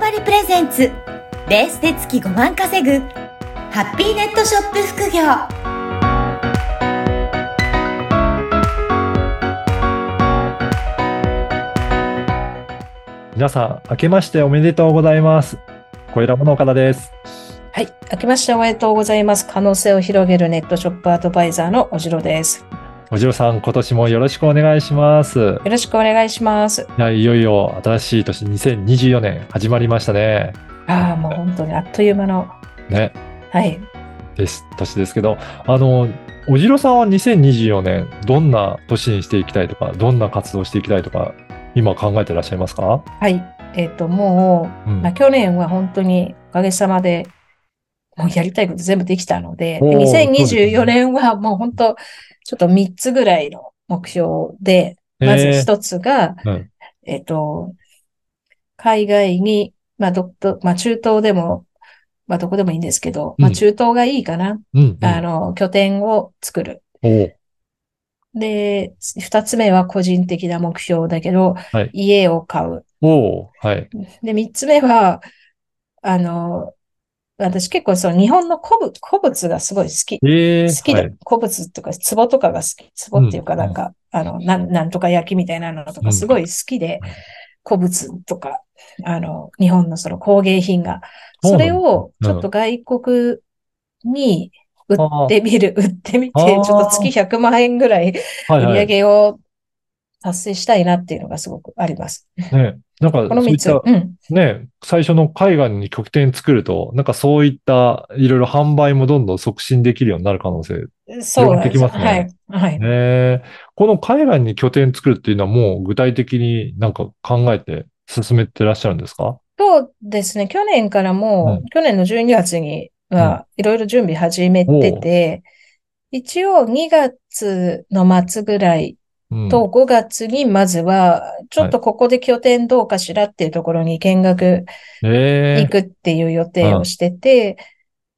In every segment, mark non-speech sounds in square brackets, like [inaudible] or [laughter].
張りプレゼンツレースで月5万稼ぐハッピーネットショップ副業皆さん、明けましておめでとうございます。小枝物岡田です。はい。明けましておめでとうございます。可能性を広げるネットショップアドバイザーのおじろです。おじろさん、今年もよろしくお願いします。よろしくお願いします。いや、いよいよ新しい年2024年始まりましたね。ああ、もう本当にあっという間の、ね、はい。です、年ですけど、あの、おじろさんは2024年、どんな年にしていきたいとか、どんな活動していきたいとか、今考えてらっしゃいますか？はい。えっ、と、もう、うんまあ、去年は本当におかげさまで、もうやりたいこと全部できたので、おー2024年はもう本当、ちょっと3つぐらいの目標で、まず一つが、うんえっ、と、海外に、まあ、ど、ど、まあ、中東でも、まあ、どこでもいいんですけど、まあ、うん中東がいいかな。うん、うん。あの、拠点を作る。で、二つ目は個人的な目標だけど、はい家を買うはい。で、三つ目は、あの、私結構その日本の古物、古物がすごい好き。えー、好きで、はい古物とか壺とかが好き。壺っていうかうんなんか、あの、なん、なんとか焼きみたいなのとかすごい好きで、古物とか、あの、日本のその工芸品が。それをちょっと外国に売ってみる、[laughs] 売ってみて、ちょっと月100万円ぐらい売り上。げを達成したいなっていうのがすごくあります。ね、なんか、[laughs] この3つ。そういったうん。ね、最初の海外に拠点作ると、なんかそういったいろいろ販売もどんどん促進できるようになる可能性。そうなますねはい。はい。ね、この海外に拠点作るっていうのはもう具体的になんか考えて進めてらっしゃるんですか？そうですね。去年からもう、うん去年の12月にはいろいろ準備始めてて、一応2月の末ぐらいうん。と5月にまずは、ちょっとここで拠点どうかしらっていうところに見学え行くっていう予定をしてて、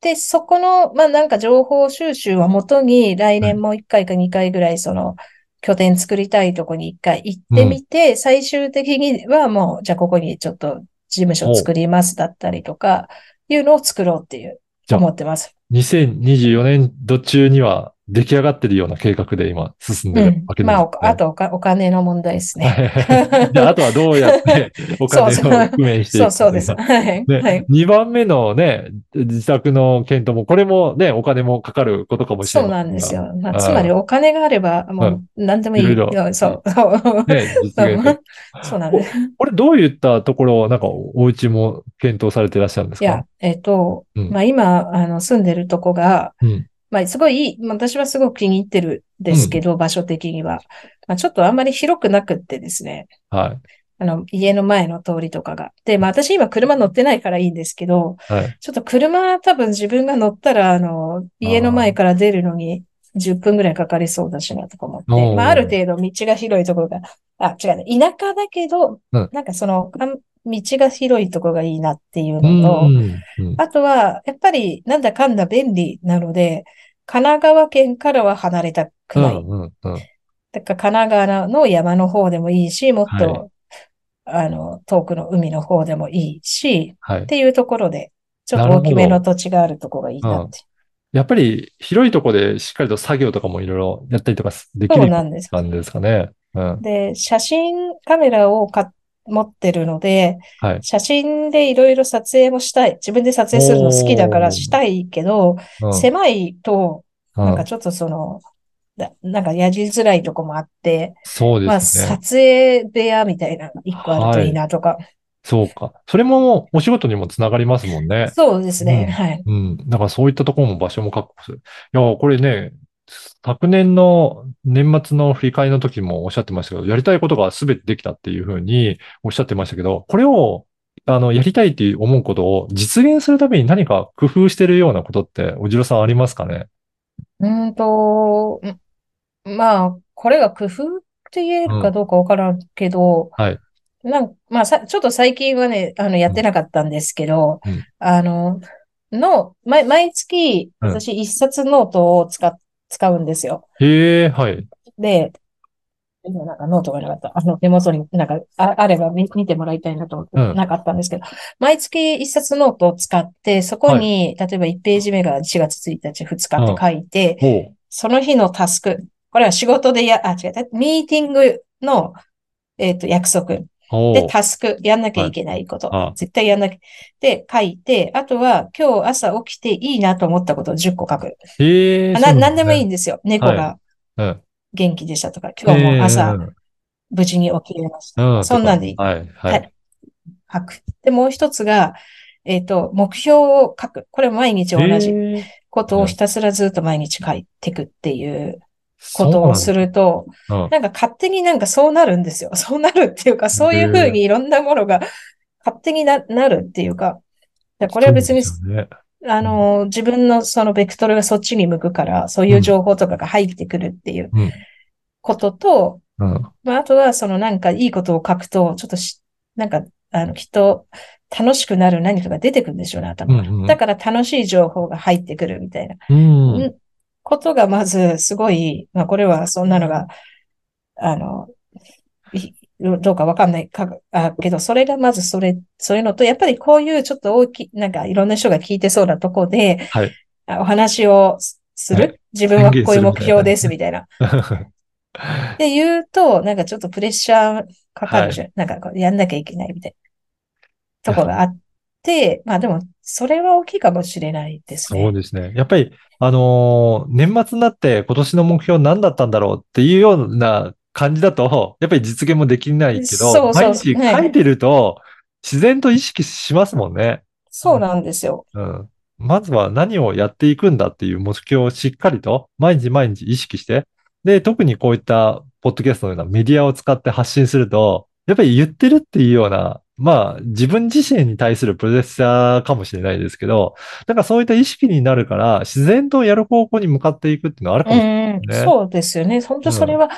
で、そこの、まあなんか情報収集をもとに、来年も1回か2回ぐらい、その、拠点作りたいとこに1回行ってみて、最終的にはもう、じゃあここにちょっと事務所作りますだったりとか、いうのを作ろうっていう、思ってます。2024年度中には出来上がってるような計画で今進んでるうんわけですね。まあ、おあとお金の問題ですね。はい。じゃあ、あとはどうやって [laughs] お金をそうそう工面していくかそうそうです。[laughs] はい。ね、はい。2番目のね、自宅の検討も、これもね、お金もかかることかもしれそうない。なんですよ。まあ、うんつまりお金があれば、もう何でもいい。いろいろいやそう。そうね、[laughs] そうなんです。これどういったところを、なんかお家も検討されていらっしゃるんですか？いや、えっと、うんまあ今、あの、住んでるとこが、うん。まあすごい私はすごく気に入ってるんですけど、場所的には。まあちょっとあんまり広くなくってですね。はい。あの、家の前の通りとかが。で、まあ私今車乗ってないからいいんですけど、はい。ちょっと車多分自分が乗ったら、あの、家の前から出るのに10分ぐらいかかりそうだしなとか思って、まあある程度道が広いところが、あ、違うね、田舎だけど、うんなんかその、道が広いところがいいなっていううのと、ん。うんあとは、やっぱり、なんだかんだ便利なので、神奈川県からは離れたくない。うん。うん。うん。だから神奈川の山の方でもいいし、もっと、はいあの、遠くの海の方でもいいし、はいっ。ていうところで、ちょっと大きめの土地があるところがいいなって。やっぱり広いところでしっかりと作業とかもいろいろやったりとかできるんです。感じですかね。うん。で、写真カメラをか持ってるので、はい。写真でいろいろ撮影もしたい。自分で撮影するの好きだからしたいけど、うん狭いと、うんなんかちょっとその、だなんかやりづらいとこもあって、そうまあ、ですね。撮影部屋みたいなの一個あるといいなとか。そうか。それもお仕事にもつながりますもんね。そうですね。うんはい。うん。だからそういったところも場所も確保する。いや、これね、昨年の年末の振り返りの時もおっしゃってましたけど、やりたいことが全てできたっていうふうにおっしゃってましたけど、これを、あの、やりたいって思うことを実現するために何か工夫してるようなことって、おじろさんありますかね？うーんと、んまあ、これが工夫って言えるかどうかわからんけど、はい。なんまあさ、ちょっと最近はね、あの、やってなかったんですけど、うんあの、の、毎、毎月、うん私一冊ノートを使っ、使うんですよ。へえ、はい。で、今なんかノートがなかった。あの、手元になんかああれば見見てもらいたいなと思って、うんなかったんですけど、毎月一冊ノートを使って、そこに、例えば1ページ目が4月1日、2日って書いて、ほう。その日のタスク、これは仕事でや、あ、違う、ミーティングの、えっ、と、約束。で。タスク、やんなきゃいけないこと。はいあ絶対やんなきゃ。で、書いて、あとは今日朝起きていいなと思ったことを10個書く。へえ。あな、なんでもいいい。んですよ。猫はがうん。元気でしたとか、今日も朝うん無事に起きれました。うん。そんなんでいい。はい。ははいい。書く。で、もう一つが、えっ、と、目標を書く。これ毎日同じことをひたすらずっと毎日書いていくっていうことをすると、うんなんか勝手になんかそうなるんですよ。[laughs] そうなるっていうか、そういうふうにいろんなものが勝手にななるっていうか、でこれは別に、ね。あの、自分のそのベクトルがそっちに向くから、そういう情報とかが入ってくるっていううん。ことと、うん。まあ、あとはそのなんかいいことを書くと、ちょっとし、なんか、あの、きっと楽しくなる何かが出てくるんでしょうね、頭かだから楽しい情報が入ってくるみたいな。ことがまずすごい、まあこれはそんなのが、あの、いどうかわかんないか、あけど、それがまずそれ、そういうのと、やっぱりこういうちょっと大きい、なんかいろんな人が聞いてそうなとこで、はい。あお話をすする、はい。自分はこういう目標です、宣みたいな。[laughs] で言うと、なんかちょっとプレッシャーかかるじゃん。なんかこうやんなきゃいけないみたいなとこがあって、まあでも、それは大きいかもしれないですね。そうですね。やっぱり、あのー年末になって今年の目標何だったんだろうっていうような感じだと、やっぱり実現もできないけど、そうそう毎日書いてると、自然と意識しますもんね。そうなんですよ。うん。まずは何をやっていくんだっていう目標をしっかりと毎日毎日意識して、で、特にこういったポッドキャストのようなメディアを使って発信すると、やっぱり言ってるっていうような、まあ自分自身に対するプレッシャーかもしれないですけど、なんかそういった意識になるから自然とやる方向に向かっていくっていうのはあるかもしれない。うん、ねそうですよね。本当それは、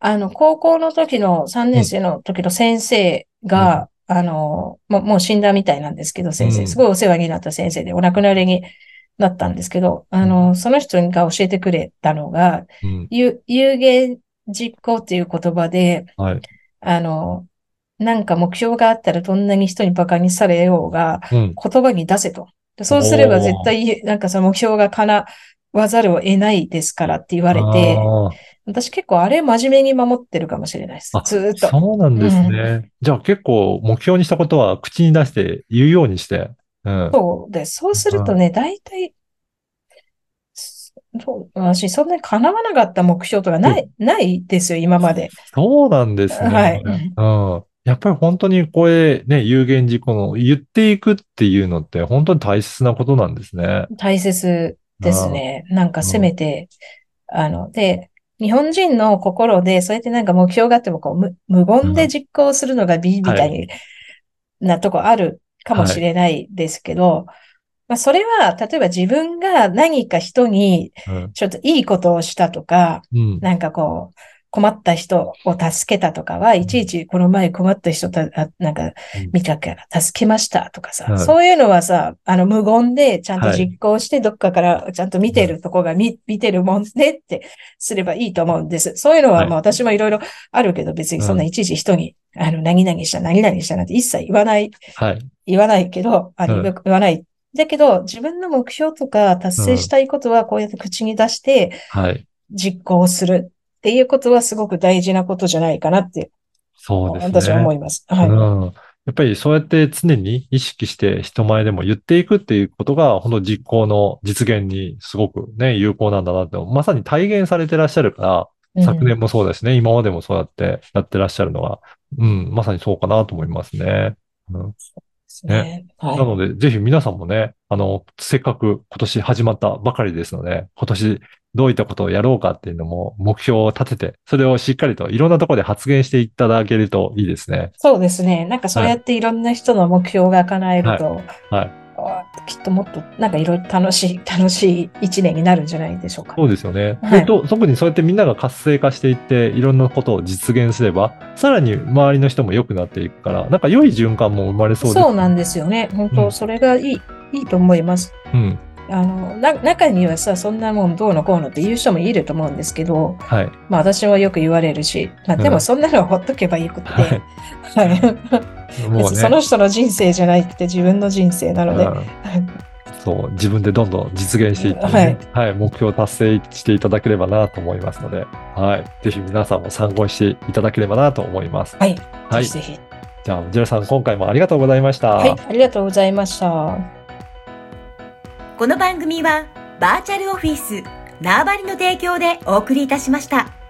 あの、高校の時の3年生の時の先生が、あの、もうもう死んだみたいなんですけど、先生、うんすごいお世話になった先生で、お亡くなりになったんですけど、あの、その人が教えてくれたのが、うん。有有言実行っていう言葉で、はい。あの、なんか目標があったらどんなに人に馬鹿にされようが、うん。言葉に出せと。でそうすれば絶対、なんかその目標が叶わざるを得ないですからって言われて、私結構あれ真面目に守ってるかもしれないですあ。ずーっと。そうなんですね。じゃあ結構目標にしたことは口に出して言うようにして。うん。そうです。そうするとね、大体、そう私、そんなに叶わなかった目標とかない、ないですよ、今まで。そうなんですね。はい。うん。やっぱり本当にこれね、有言実行の言っていくっていうのって本当に大切なことなんですね。大切ですね。なんかせめて、あの、で、日本人の心で、そうやってなんか目標があっても、こう、無無言で実行するのが美みたいになとこあるかもしれないですけど、まあ、それは、例えば自分が何か人にうん。ちょっといいことをしたとか、うん。なんかこう、困った人を助けたとかは、いちいちこの前困った人た、あなんかうん。見たから助けましたとかさ、はい。そういうのはさ、あの無言でちゃんとはい。実行して、どっかからちゃんと見てるとこが見、見てるもんねってすればいいと思うんです。そういうのははい。まあ私もいろいろあるけど、別にそんないちいち人に、あの、何々した、何々したなんて一切言わない、はい。言わないけど、あのうん。言わない。だけど、自分の目標とか達成したいことはこうやって口に出して、はい。実行するっていうことはすごく大事なことじゃないかなって、そうですね。私は思います。はい。うん。やっぱりそうやって常に意識して人前でも言っていくっていうことが、本当実行の実現にすごくね、有効なんだなって、まさに体現されてらっしゃるから、うん昨年もそうですね、今までもそうやってやってらっしゃるのは、うん、まさにそうかなと思いますね。うん、ですね。はい。なので、ぜひ皆さんもね、あの、せっかく今年始まったばかりですので、今年どういったことをやろうかっていうのも目標を立てて、それをしっかりといろんなところで発言していただけるといいですね。そうですね。なんかそうやっていろんな人の目標が叶えると、はい。あきっともっとなんかいろいろ楽しい、[laughs] 楽しい一年になるんじゃないでしょうか。そうですよね。はいでと特にそうやってみんなが活性化していって、いろんなことを実現すれば、さらに周りの人も良くなっていくから、なんか良い循環も生まれそうです。そうなんですよね。本当、うんそれがいい、いいと思います。うん。あの、な、中にはさ、そんなもんどうのこうのって言う人もいると思うんですけど、はい。まあ私はよく言われるし、まあでうんもそんなのはほっとけばよくって、はいね。その人の人生じゃなくて自分の人生なので、うんそう、自分でどんどん実現していって、ね、はい、目標を達成していただければなと思いますので、はい。ぜひ皆さんも参考にしていただければなと思います。はい。はい。ぜひ。じゃあ、ジェラさん、今回もありがとうございました。はい、ありがとうございました。この番組はバーチャルオフィス縄張りの提供でお送りいたしました。